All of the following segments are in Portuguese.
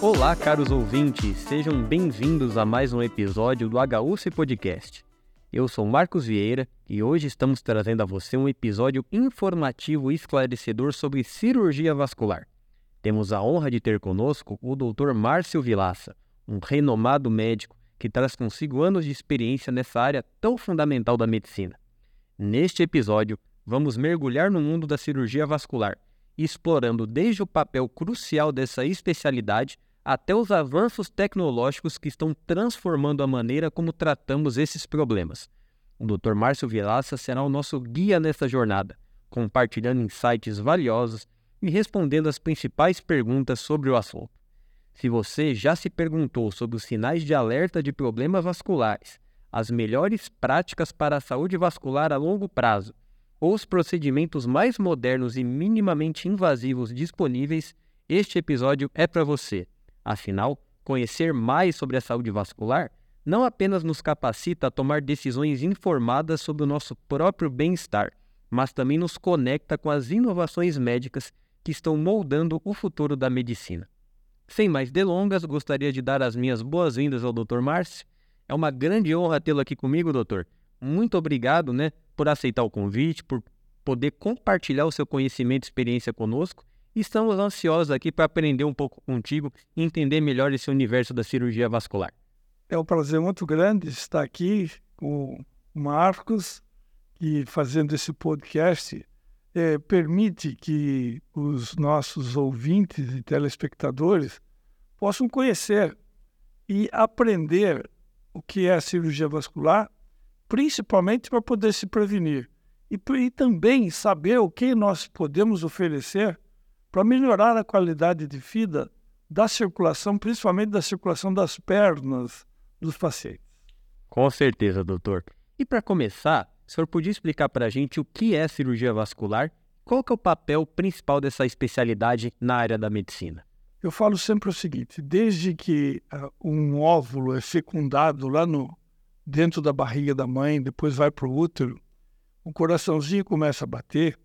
Olá, caros ouvintes, sejam bem-vindos a mais um episódio do HUC Podcast. Eu sou Marcos Vieira e hoje estamos trazendo a você um episódio informativo e esclarecedor sobre cirurgia vascular. Temos a honra de ter conosco o Dr. Márcio Vilaça, um renomado médico que traz consigo anos de experiência nessa área tão fundamental da medicina. Neste episódio, vamos mergulhar no mundo da cirurgia vascular, explorando desde o papel crucial dessa especialidade até os avanços tecnológicos que estão transformando a maneira como tratamos esses problemas. O Dr. Márcio Vilaça será o nosso guia nessa jornada, compartilhando insights valiosos e respondendo as principais perguntas sobre o assunto. Se você já se perguntou sobre os sinais de alerta de problemas vasculares, as melhores práticas para a saúde vascular a longo prazo ou os procedimentos mais modernos e minimamente invasivos disponíveis, este episódio é para você. Afinal, conhecer mais sobre a saúde vascular não apenas nos capacita a tomar decisões informadas sobre o nosso próprio bem-estar, mas também nos conecta com as inovações médicas que estão moldando o futuro da medicina. Sem mais delongas, gostaria de dar as minhas boas-vindas ao Dr. Márcio. É uma grande honra tê-lo aqui comigo, doutor. Muito obrigado, né, por aceitar o convite, por poder compartilhar o seu conhecimento e experiência conosco estamos ansiosos aqui para aprender um pouco contigo e entender melhor esse universo da cirurgia vascular. É um prazer muito grande estar aqui com o Marcos e fazendo esse podcast é, permite que os nossos ouvintes e telespectadores possam conhecer e aprender o que é a cirurgia vascular, principalmente para poder se prevenir e, e também saber o que nós podemos oferecer para melhorar a qualidade de vida da circulação, principalmente da circulação das pernas dos pacientes. Com certeza, doutor. E para começar, o senhor podia explicar para a gente o que é cirurgia vascular? Qual que é o papel principal dessa especialidade na área da medicina? Eu falo sempre o seguinte: desde que uh, um óvulo é fecundado lá no dentro da barriga da mãe, depois vai para o útero, o coraçãozinho começa a bater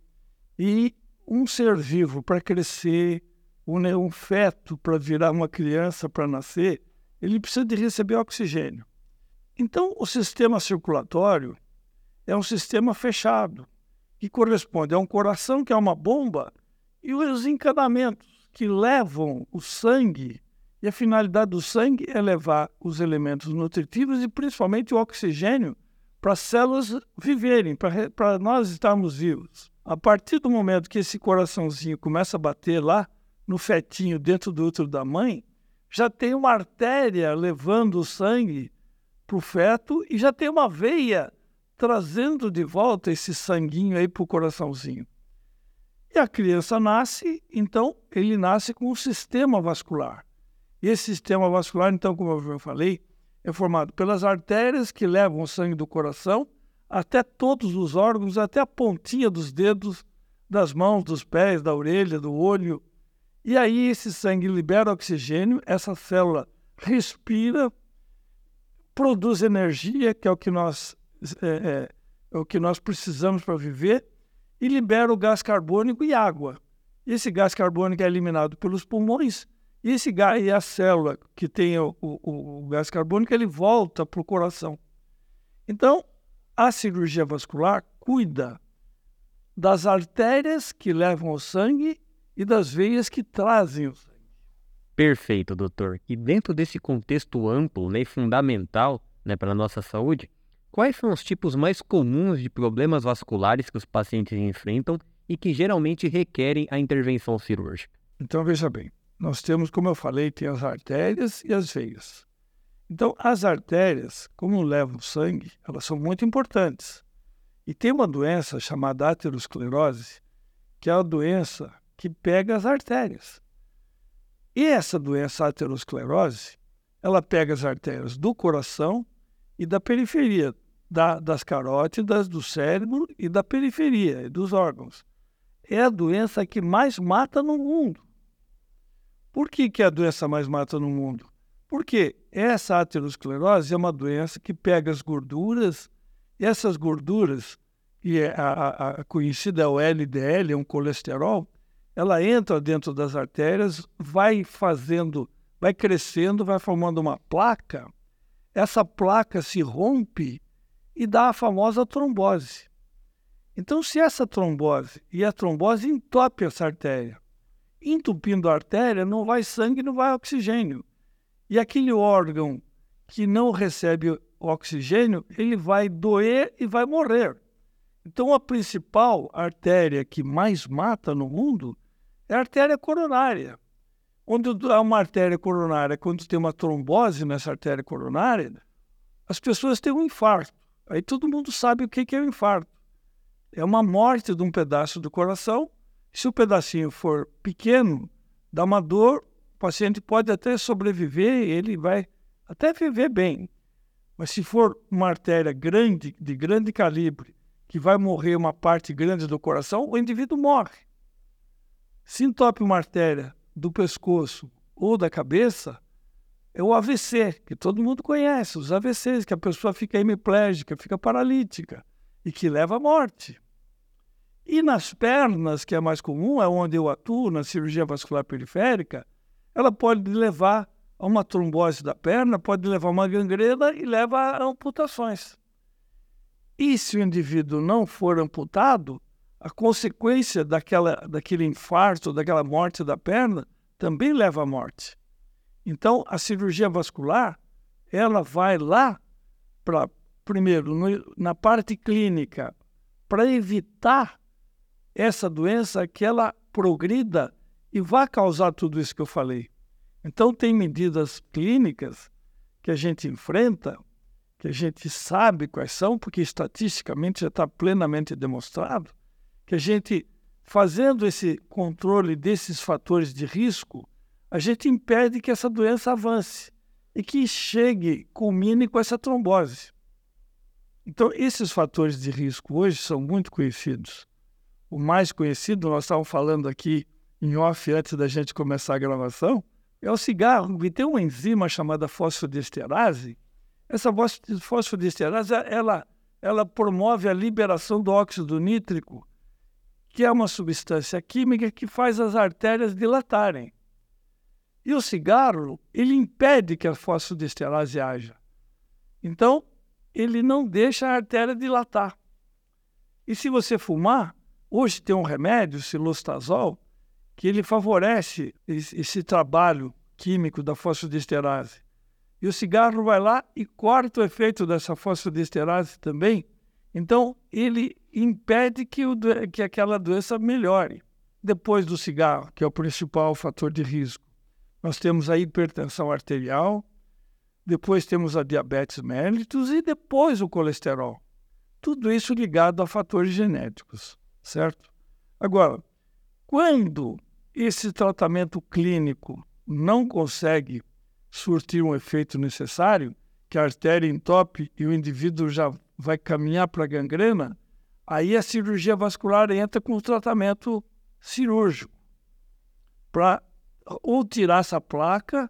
e um ser vivo para crescer, um, né, um feto para virar uma criança, para nascer, ele precisa de receber oxigênio. Então, o sistema circulatório é um sistema fechado, que corresponde a um coração, que é uma bomba, e os encanamentos que levam o sangue. E a finalidade do sangue é levar os elementos nutritivos e principalmente o oxigênio para as células viverem, para nós estarmos vivos. A partir do momento que esse coraçãozinho começa a bater lá no fetinho dentro do útero da mãe, já tem uma artéria levando o sangue para o feto e já tem uma veia trazendo de volta esse sanguinho aí para o coraçãozinho. E a criança nasce, então ele nasce com um sistema vascular. E esse sistema vascular, então, como eu falei, é formado pelas artérias que levam o sangue do coração até todos os órgãos, até a pontinha dos dedos, das mãos, dos pés, da orelha, do olho. E aí esse sangue libera oxigênio, essa célula respira, produz energia, que é o que nós, é, é, é o que nós precisamos para viver, e libera o gás carbônico e água. Esse gás carbônico é eliminado pelos pulmões, e esse gás, e a célula que tem o, o, o gás carbônico, ele volta para o coração. Então, a cirurgia vascular cuida das artérias que levam o sangue e das veias que trazem o sangue. Perfeito, doutor. E dentro desse contexto amplo né, e fundamental né, para a nossa saúde, quais são os tipos mais comuns de problemas vasculares que os pacientes enfrentam e que geralmente requerem a intervenção cirúrgica? Então, veja bem, nós temos, como eu falei, tem as artérias e as veias. Então, as artérias, como levam sangue, elas são muito importantes. E tem uma doença chamada aterosclerose, que é a doença que pega as artérias. E essa doença aterosclerose, ela pega as artérias do coração e da periferia, da, das carótidas, do cérebro e da periferia, dos órgãos. É a doença que mais mata no mundo. Por que, que é a doença mais mata no mundo? Porque essa aterosclerose é uma doença que pega as gorduras, e essas gorduras, que é a, a, a conhecida é o LDL, é um colesterol, ela entra dentro das artérias, vai fazendo, vai crescendo, vai formando uma placa. Essa placa se rompe e dá a famosa trombose. Então, se essa trombose e a trombose entope essa artéria, entupindo a artéria, não vai sangue, não vai oxigênio. E aquele órgão que não recebe oxigênio, ele vai doer e vai morrer. Então, a principal artéria que mais mata no mundo é a artéria coronária. Onde há uma artéria coronária, quando tem uma trombose nessa artéria coronária, as pessoas têm um infarto. Aí todo mundo sabe o que é o infarto. É uma morte de um pedaço do coração. Se o pedacinho for pequeno, dá uma dor, o paciente pode até sobreviver, ele vai até viver bem. Mas se for uma artéria grande, de grande calibre, que vai morrer uma parte grande do coração, o indivíduo morre. Se entope uma artéria do pescoço ou da cabeça, é o AVC, que todo mundo conhece, os AVCs, que a pessoa fica hemiplégica, fica paralítica e que leva à morte. E nas pernas, que é mais comum, é onde eu atuo, na cirurgia vascular periférica, ela pode levar a uma trombose da perna, pode levar a uma gangrena e leva a amputações. E se o indivíduo não for amputado, a consequência daquela, daquele infarto, daquela morte da perna, também leva à morte. Então, a cirurgia vascular, ela vai lá para, primeiro, no, na parte clínica, para evitar essa doença que ela progrida e vai causar tudo isso que eu falei. Então, tem medidas clínicas que a gente enfrenta que a gente sabe quais são, porque estatisticamente já está plenamente demonstrado, que a gente, fazendo esse controle desses fatores de risco, a gente impede que essa doença avance e que chegue, culmine com essa trombose. Então, esses fatores de risco hoje são muito conhecidos. O mais conhecido, nós estávamos falando aqui em off antes da gente começar a gravação, é o cigarro, que tem uma enzima chamada fosfodiesterase, essa fosfodiesterase, ela, ela promove a liberação do óxido nítrico, que é uma substância química que faz as artérias dilatarem. E o cigarro, ele impede que a fosfodiesterase haja. Então, ele não deixa a artéria dilatar. E se você fumar, hoje tem um remédio, o silostazol, que ele favorece esse trabalho químico da fosfodiesterase. E o cigarro vai lá e corta o efeito dessa fosfodiesterase também. Então, ele impede que, o, que aquela doença melhore. Depois do cigarro, que é o principal fator de risco, nós temos a hipertensão arterial, depois temos a diabetes mellitus e depois o colesterol. Tudo isso ligado a fatores genéticos, certo? Agora, quando esse tratamento clínico não consegue surtir um efeito necessário, que a artéria entope e o indivíduo já vai caminhar para a gangrena, aí a cirurgia vascular entra com o tratamento cirúrgico para ou tirar essa placa,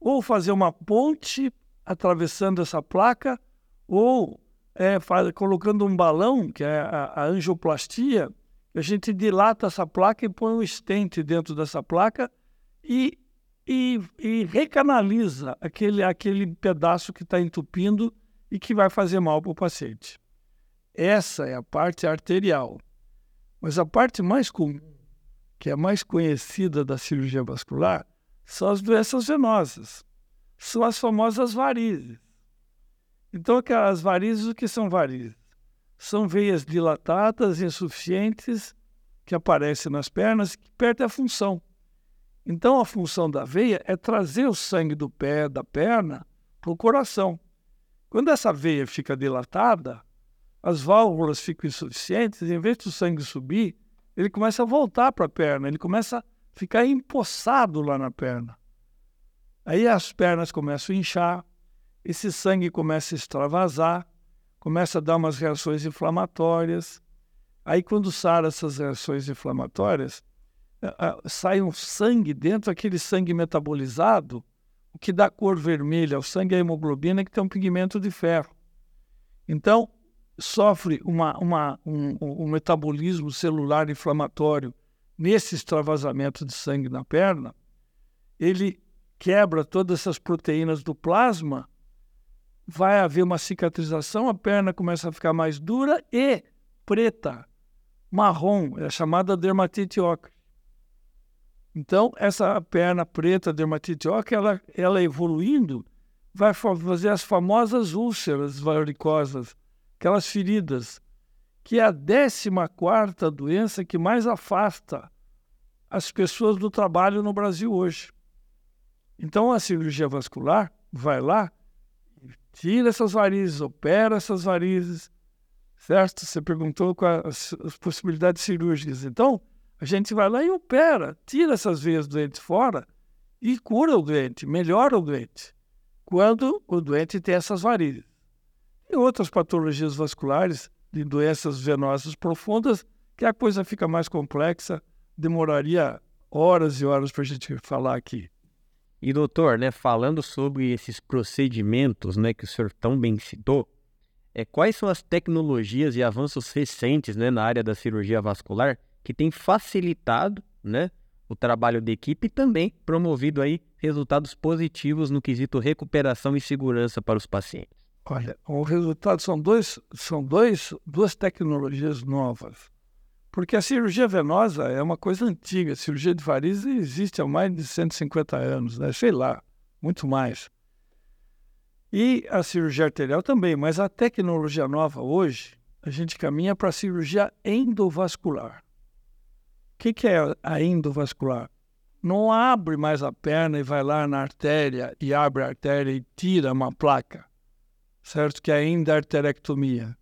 ou fazer uma ponte atravessando essa placa, ou é, faz, colocando um balão, que é a, a angioplastia, a gente dilata essa placa e põe um estente dentro dessa placa e e, e recanaliza aquele, aquele pedaço que está entupindo e que vai fazer mal para o paciente. Essa é a parte arterial. Mas a parte mais comum, que é a mais conhecida da cirurgia vascular, são as doenças venosas. São as famosas varizes. Então, as varizes, o que são varizes? São veias dilatadas, insuficientes, que aparecem nas pernas, que perdem a função. Então, a função da veia é trazer o sangue do pé, da perna, para o coração. Quando essa veia fica dilatada, as válvulas ficam insuficientes, em vez do sangue subir, ele começa a voltar para a perna, ele começa a ficar empossado lá na perna. Aí as pernas começam a inchar, esse sangue começa a extravasar, começa a dar umas reações inflamatórias. Aí, quando sara essas reações inflamatórias, sai um sangue dentro, aquele sangue metabolizado, o que dá cor vermelha. O sangue é a hemoglobina, que tem um pigmento de ferro. Então, sofre uma, uma, um, um metabolismo celular inflamatório nesse extravasamento de sangue na perna, ele quebra todas essas proteínas do plasma, vai haver uma cicatrização, a perna começa a ficar mais dura e preta, marrom, é chamada dermatite ocre. Então, essa perna preta, dermatite ocre, ela, ela evoluindo, vai fazer as famosas úlceras varicosas, aquelas feridas, que é a 14 quarta doença que mais afasta as pessoas do trabalho no Brasil hoje. Então, a cirurgia vascular vai lá, tira essas varizes, opera essas varizes, certo? Você perguntou quais as possibilidades cirúrgicas. Então, a gente vai lá e opera, tira essas veias doentes fora e cura o doente, melhora o doente, quando o doente tem essas varizes. E outras patologias vasculares, de doenças venosas profundas, que a coisa fica mais complexa, demoraria horas e horas para a gente falar aqui. E doutor, né, falando sobre esses procedimentos, né, que o senhor tão bem citou, é, quais são as tecnologias e avanços recentes, né, na área da cirurgia vascular que têm facilitado, né, o trabalho da equipe e também promovido aí resultados positivos no quesito recuperação e segurança para os pacientes? Olha, o resultado são dois, são dois, duas tecnologias novas. Porque a cirurgia venosa é uma coisa antiga. A cirurgia de varizes existe há mais de 150 anos, né? sei lá, muito mais. E a cirurgia arterial também, mas a tecnologia nova hoje, a gente caminha para a cirurgia endovascular. O que, que é a endovascular? Não abre mais a perna e vai lá na artéria e abre a artéria e tira uma placa, certo? Que é a endarterectomia,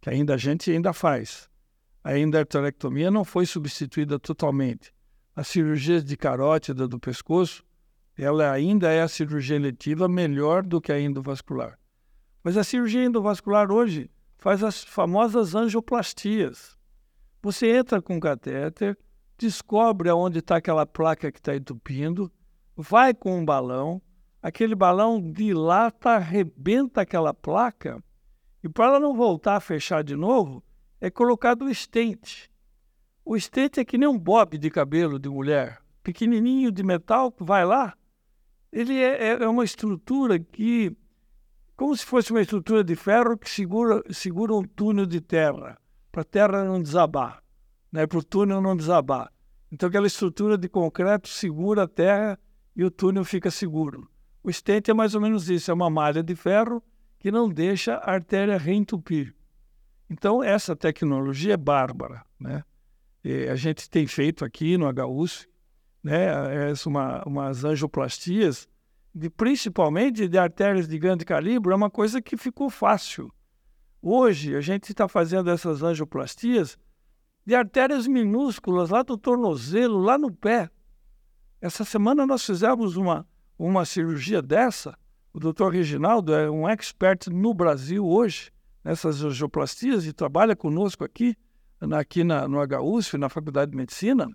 que ainda a gente ainda faz a endarterectomia não foi substituída totalmente. A cirurgia de carótida do pescoço, ela ainda é a cirurgia eletiva melhor do que a endovascular. Mas a cirurgia endovascular hoje faz as famosas angioplastias. Você entra com um catéter, descobre aonde está aquela placa que está entupindo, vai com um balão, aquele balão dilata, arrebenta aquela placa, e para ela não voltar a fechar de novo, é colocado o estente. O estente é que nem um bob de cabelo de mulher, pequenininho de metal, vai lá. Ele é, é, é uma estrutura que, como se fosse uma estrutura de ferro que segura, segura um túnel de terra, para a terra não desabar, né? para o túnel não desabar. Então, aquela estrutura de concreto segura a terra e o túnel fica seguro. O estente é mais ou menos isso: é uma malha de ferro que não deixa a artéria reentupir. Então, essa tecnologia é bárbara. Né? E a gente tem feito aqui no HUS né, uma, umas angioplastias, de, principalmente de artérias de grande calibre, é uma coisa que ficou fácil. Hoje, a gente está fazendo essas angioplastias de artérias minúsculas lá do tornozelo, lá no pé. Essa semana nós fizemos uma, uma cirurgia dessa. O doutor Reginaldo é um expert no Brasil hoje nessas angioplastias e trabalha conosco aqui, aqui na, no HUSF, na Faculdade de Medicina.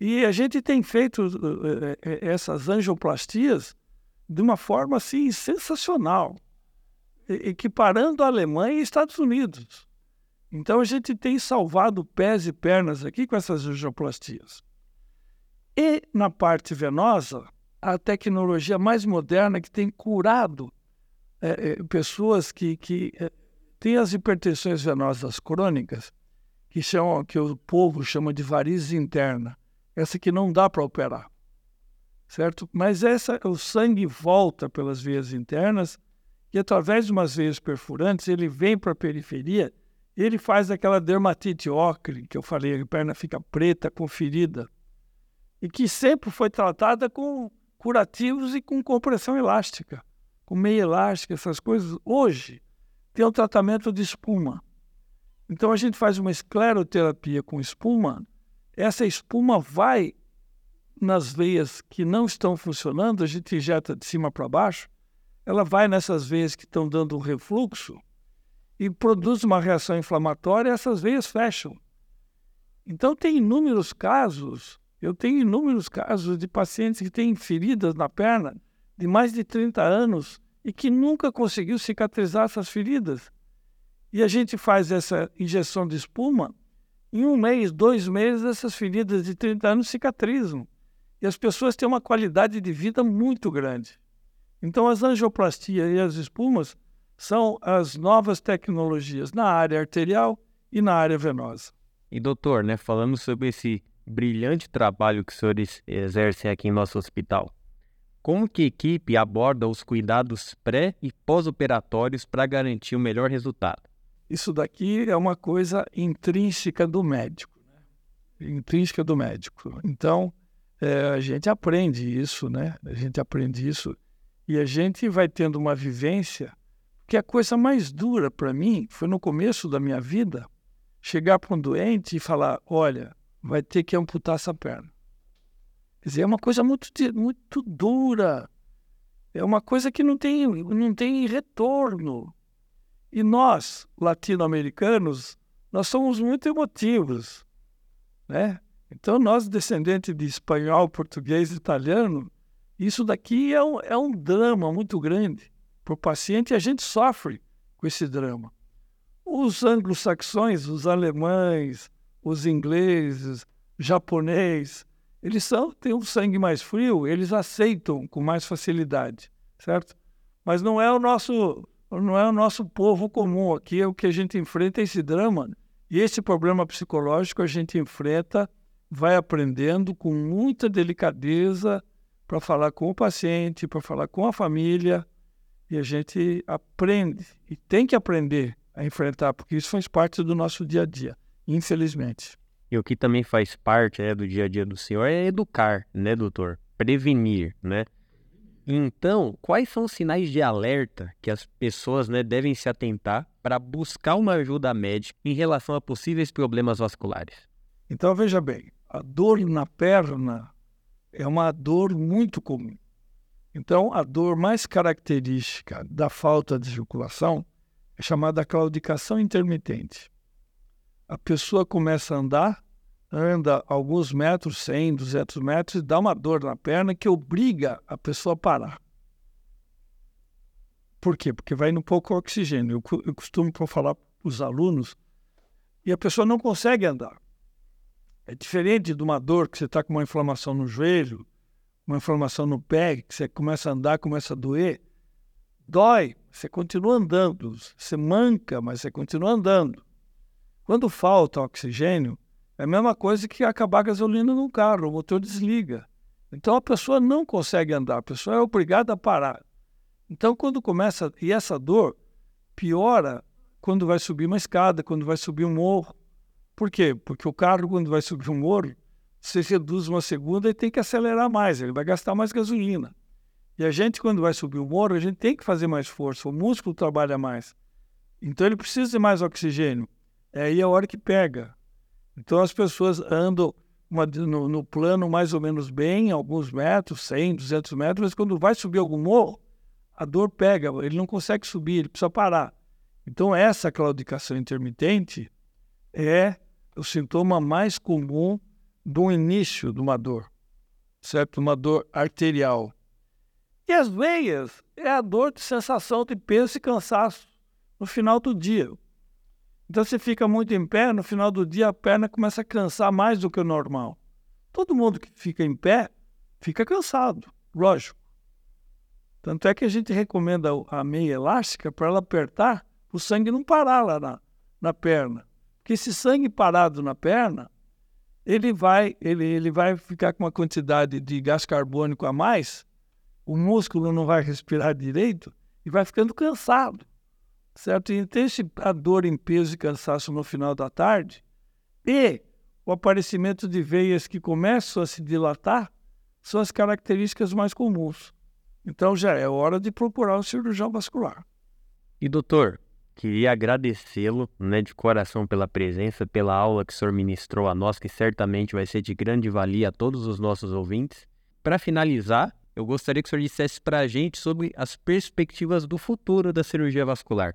E a gente tem feito uh, essas angioplastias de uma forma assim sensacional, equiparando a Alemanha e Estados Unidos. Então a gente tem salvado pés e pernas aqui com essas angioplastias. E na parte venosa, a tecnologia mais moderna que tem curado é, é, pessoas que, que tem as hipertensões venosas crônicas, que, chamam, que o povo chama de varize interna. Essa que não dá para operar, certo? Mas essa, o sangue volta pelas veias internas e através de umas veias perfurantes ele vem para a periferia ele faz aquela dermatite ocre que eu falei, a perna fica preta, com ferida, e que sempre foi tratada com curativos e com compressão elástica, com meia elástica, essas coisas. Hoje, tem o tratamento de espuma. Então a gente faz uma escleroterapia com espuma. Essa espuma vai nas veias que não estão funcionando, a gente injeta de cima para baixo, ela vai nessas veias que estão dando um refluxo e produz uma reação inflamatória e essas veias fecham. Então tem inúmeros casos, Eu tenho inúmeros casos de pacientes que têm feridas na perna de mais de 30 anos e que nunca conseguiu cicatrizar essas feridas. E a gente faz essa injeção de espuma, em um mês, dois meses, essas feridas de 30 anos cicatrizam. E as pessoas têm uma qualidade de vida muito grande. Então, as angioplastias e as espumas são as novas tecnologias na área arterial e na área venosa. E doutor, né, falando sobre esse brilhante trabalho que os senhores exercem aqui em nosso hospital, como que a equipe aborda os cuidados pré e pós-operatórios para garantir o melhor resultado? Isso daqui é uma coisa intrínseca do médico, né? intrínseca do médico. Então, é, a gente aprende isso, né? A gente aprende isso e a gente vai tendo uma vivência que a coisa mais dura para mim foi no começo da minha vida chegar para um doente e falar: olha, vai ter que amputar essa perna. Quer dizer, é uma coisa muito, muito dura. É uma coisa que não tem, não tem retorno. E nós, latino-americanos, nós somos muito emotivos, né? Então, nós, descendentes de espanhol, português, italiano, isso daqui é um, é um drama muito grande para o paciente e a gente sofre com esse drama. Os anglo-saxões, os alemães, os ingleses, japonês, eles são, têm um sangue mais frio, eles aceitam com mais facilidade, certo? Mas não é o nosso, não é o nosso povo comum aqui, é o que a gente enfrenta esse drama. E esse problema psicológico a gente enfrenta, vai aprendendo com muita delicadeza, para falar com o paciente, para falar com a família, e a gente aprende e tem que aprender a enfrentar, porque isso faz parte do nosso dia a dia, infelizmente. E o que também faz parte é, do dia a dia do senhor é educar, né, doutor? Prevenir, né? Então, quais são os sinais de alerta que as pessoas né, devem se atentar para buscar uma ajuda médica em relação a possíveis problemas vasculares? Então, veja bem, a dor na perna é uma dor muito comum. Então, a dor mais característica da falta de circulação é chamada claudicação intermitente. A pessoa começa a andar, anda alguns metros, 100, 200 metros, e dá uma dor na perna que obriga a pessoa a parar. Por quê? Porque vai no pouco oxigênio. Eu, eu costumo falar para os alunos e a pessoa não consegue andar. É diferente de uma dor que você está com uma inflamação no joelho, uma inflamação no pé, que você começa a andar, começa a doer. Dói, você continua andando. Você manca, mas você continua andando. Quando falta oxigênio, é a mesma coisa que acabar a gasolina num carro, o motor desliga. Então a pessoa não consegue andar, a pessoa é obrigada a parar. Então quando começa, e essa dor piora quando vai subir uma escada, quando vai subir um morro. Por quê? Porque o carro, quando vai subir um morro, você reduz uma segunda e tem que acelerar mais, ele vai gastar mais gasolina. E a gente, quando vai subir o morro, a gente tem que fazer mais força, o músculo trabalha mais. Então ele precisa de mais oxigênio. É aí a hora que pega. Então as pessoas andam uma, no, no, plano mais ou menos bem, alguns metros, 100, 200 metros, mas quando vai subir algum morro, a dor pega, ele não consegue subir, ele precisa parar. Então essa claudicação intermitente é o sintoma mais comum do início de uma dor, certo? Uma dor arterial. E as veias é a dor de sensação de peso e cansaço no final do dia. Então você fica muito em pé, no final do dia a perna começa a cansar mais do que o normal. Todo mundo que fica em pé fica cansado, lógico. Tanto é que a gente recomenda a meia elástica para ela apertar, o sangue não parar lá na, na perna. Porque esse sangue parado na perna, ele vai, ele, ele vai ficar com uma quantidade de gás carbônico a mais, o músculo não vai respirar direito e vai ficando cansado, certo? E esse, a dor em peso e cansaço no final da tarde e o aparecimento de veias que começam a se dilatar são as características mais comuns. Então já é hora de procurar um cirurgião vascular. E doutor, Queria agradecê-lo né, de coração pela presença, pela aula que o senhor ministrou a nós, que certamente vai ser de grande valia a todos os nossos ouvintes. Para finalizar, eu gostaria que o senhor dissesse para a gente sobre as perspectivas do futuro da cirurgia vascular.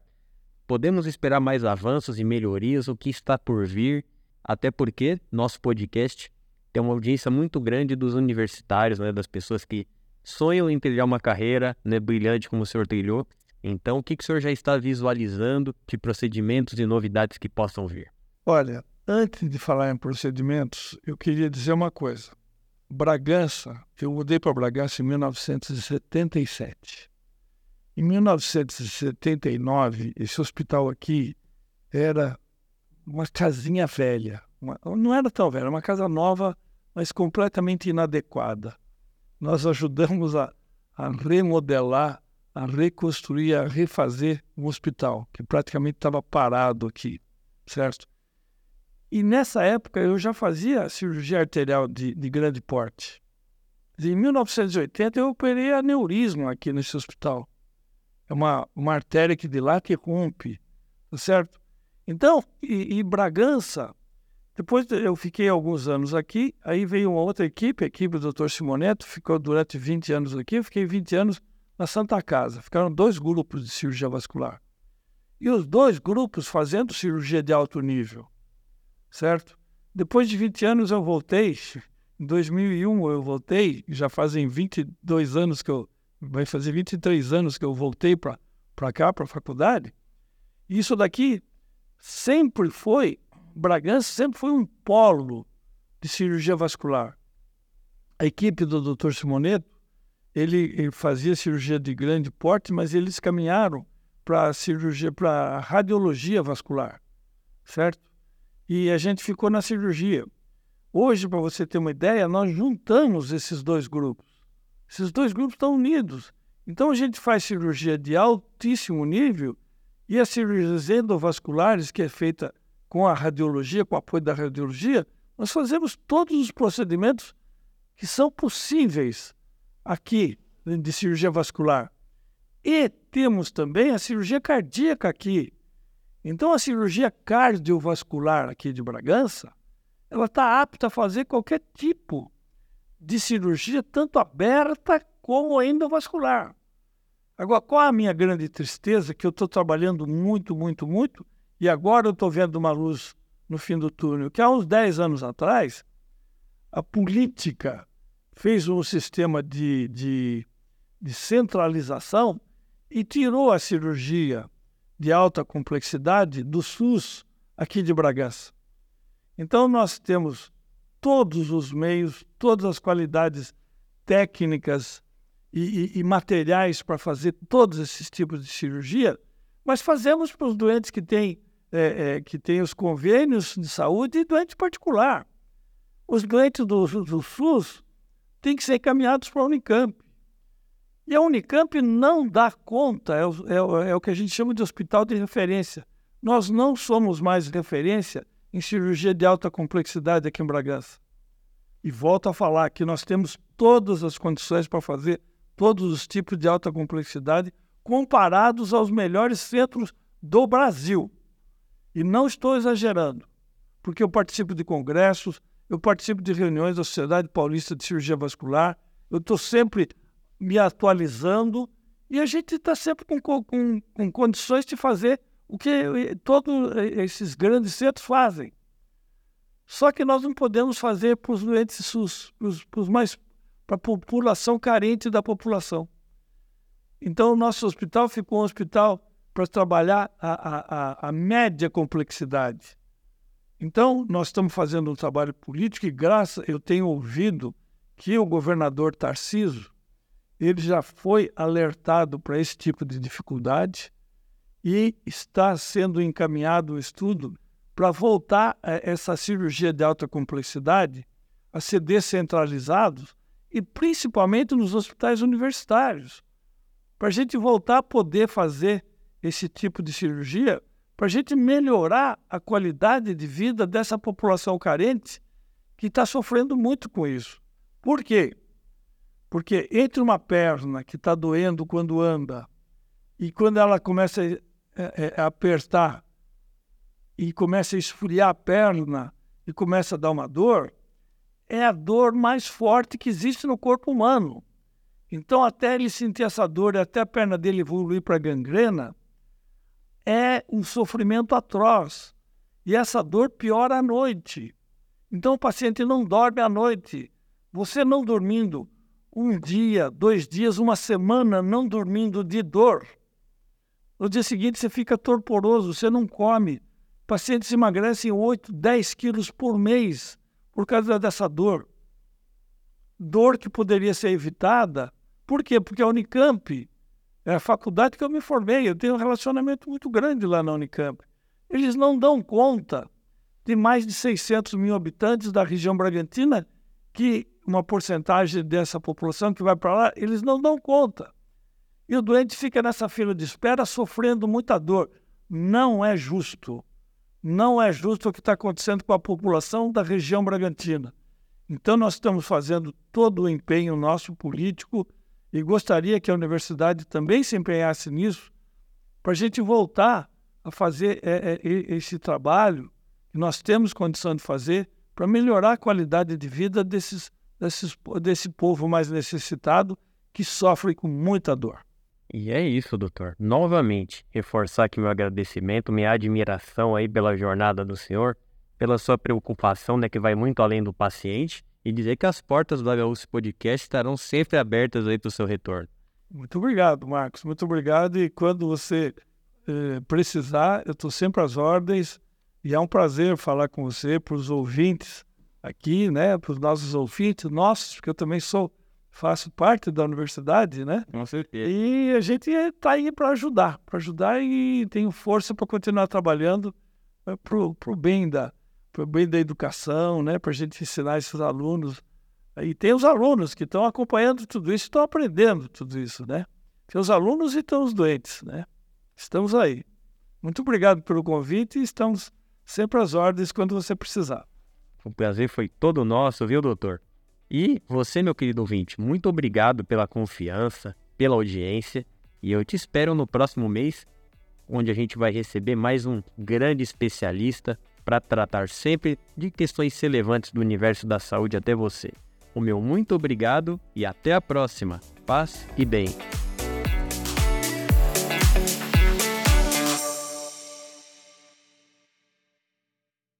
Podemos esperar mais avanços e melhorias, o que está por vir, até porque nosso podcast tem uma audiência muito grande dos universitários, né, das pessoas que sonham em trilhar uma carreira né, brilhante como o senhor trilhou. Então, o que, que o senhor já está visualizando de procedimentos e novidades que possam vir? Olha, antes de falar em procedimentos, eu queria dizer uma coisa. Bragança, eu mudei para Bragança em 1977. Em 1979, esse hospital aqui era uma casinha velha. Uma, não era tão velha, uma casa nova, mas completamente inadequada. Nós ajudamos a, a remodelar, a reconstruir, a refazer um hospital que praticamente estava parado aqui, certo? E nessa época eu já fazia cirurgia arterial de, de grande porte. Em 1980 eu operei aneurisma aqui nesse hospital. É uma, uma artéria que de lá que rompe, tá certo? Então, e, e, Bragança, depois eu fiquei alguns anos aqui, aí veio uma outra equipe, a equipe do Dr. Simoneto, ficou durante 20 anos aqui, eu fiquei 20 anos na Santa Casa. Ficaram dois grupos de cirurgia vascular. E os dois grupos fazendo cirurgia de alto nível, certo? Depois de 20 anos eu voltei, em 2001 eu voltei, já fazem 22 anos que eu, vai fazer 23 anos que eu voltei para cá, para a faculdade. Isso daqui sempre foi, Bragança sempre foi um polo de cirurgia vascular. A equipe do Dr. Simoneto, ele, ele fazia cirurgia de grande porte, mas eles caminharam para cirurgia, para radiologia vascular, certo? E a gente ficou na cirurgia. Hoje, para você ter uma ideia, nós juntamos esses dois grupos. Esses dois grupos estão unidos. Então a gente faz cirurgia de altíssimo nível e as cirurgias endovasculares, que é feita com a radiologia, com o apoio da radiologia, nós fazemos todos os procedimentos que são possíveis aqui de cirurgia vascular. E temos também a cirurgia cardíaca aqui. Então, a cirurgia cardiovascular aqui de Bragança, ela está apta a fazer qualquer tipo de cirurgia, tanto aberta como endovascular. Agora, qual a minha grande tristeza? Que eu estou trabalhando muito, muito, muito, e agora eu estou vendo uma luz no fim do túnel. Que há uns 10 anos atrás, a política fez um sistema de, de, de centralização e tirou a cirurgia de alta complexidade do SUS aqui de Bragança. Então, nós temos todos os meios, todas as qualidades técnicas e, e, e materiais para fazer todos esses tipos de cirurgia, mas fazemos para os doentes que têm, é, é, que têm os convênios de saúde e doente particular. Os doentes do, do SUS têm que ser encaminhados para a Unicamp. E a Unicamp não dá conta, é o, é, é o que a gente chama de hospital de referência. Nós não somos mais referência em cirurgia de alta complexidade aqui em Bragança. E volto a falar que nós temos todas as condições para fazer todos os tipos de alta complexidade, comparados aos melhores centros do Brasil. E não estou exagerando, porque eu participo de congressos, eu participo de reuniões da Sociedade Paulista de Cirurgia Vascular, eu estou sempre me atualizando e a gente está sempre com, com, com condições de fazer o que todos esses grandes centros fazem. Só que nós não podemos fazer para os doentes SUS, para mais para a população carente da população. Então, o nosso hospital ficou um hospital para trabalhar a, a, a, média complexidade. Então, nós estamos fazendo um trabalho político e, graças, eu tenho ouvido que o governador Tarciso, ele já foi alertado para esse tipo de dificuldade e está sendo encaminhado o estudo para voltar essa cirurgia de alta complexidade a ser descentralizado e principalmente nos hospitais universitários, para a gente voltar a poder fazer esse tipo de cirurgia, para a gente melhorar a qualidade de vida dessa população carente que está sofrendo muito com isso. Por quê? Porque entre uma perna que está doendo quando anda e quando ela começa é, é, a apertar e começa a esfriar a perna e começa a dar uma dor, é a dor mais forte que existe no corpo humano. Então, até ele sentir essa dor, até a perna dele evoluir para gangrena, é um sofrimento atroz. E essa dor piora à noite. Então o paciente não dorme à noite. Você não dormindo um dia, dois dias, uma semana não dormindo de dor. No dia seguinte você fica torporoso, você não come. Pacientes emagrecem 8, 10 quilos por mês por causa dessa dor. Dor que poderia ser evitada. Por quê? Porque a Unicamp é a faculdade que eu me formei, eu tenho um relacionamento muito grande lá na Unicamp. Eles não dão conta de mais de 600 mil habitantes da região Bragantina, que uma porcentagem dessa população que vai para lá, eles não dão conta. E o doente fica nessa fila de espera sofrendo muita dor. Não é justo. Não é justo o que está acontecendo com a população da região Bragantina. Então, nós estamos fazendo todo o empenho nosso político e gostaria que a universidade também se empenhasse nisso, para a gente voltar a fazer é, é, esse trabalho que nós temos condição de fazer para melhorar a qualidade de vida desses, desses, desse povo mais necessitado que sofre com muita dor. E é isso, doutor. Novamente, reforçar aqui meu agradecimento, minha admiração aí pela jornada do senhor, pela sua preocupação, né, que vai muito além do paciente e dizer que as portas do HUC Podcast estarão sempre abertas aí para o seu retorno. Muito obrigado, Marcos. Muito obrigado. E quando você eh, precisar, eu estou sempre às ordens. E é um prazer falar com você, para os ouvintes aqui, né? Para os nossos ouvintes, nossos, porque eu também sou, faço parte da universidade, né? Com certeza. E a gente está aí para ajudar, para ajudar e tenho força para continuar trabalhando eh, para o bem da, para o bem da educação, né? para a gente ensinar esses alunos. E tem os alunos que estão acompanhando tudo isso, estão aprendendo tudo isso, né? Tem os alunos e tem os doentes, né? Estamos aí. Muito obrigado pelo convite e estamos sempre às ordens quando você precisar. O prazer foi todo nosso, viu, doutor? E você, meu querido ouvinte, muito obrigado pela confiança, pela audiência. E eu te espero no próximo mês, onde a gente vai receber mais um grande especialista para tratar sempre de questões relevantes do universo da saúde até você. O meu muito obrigado e até a próxima. Paz e bem.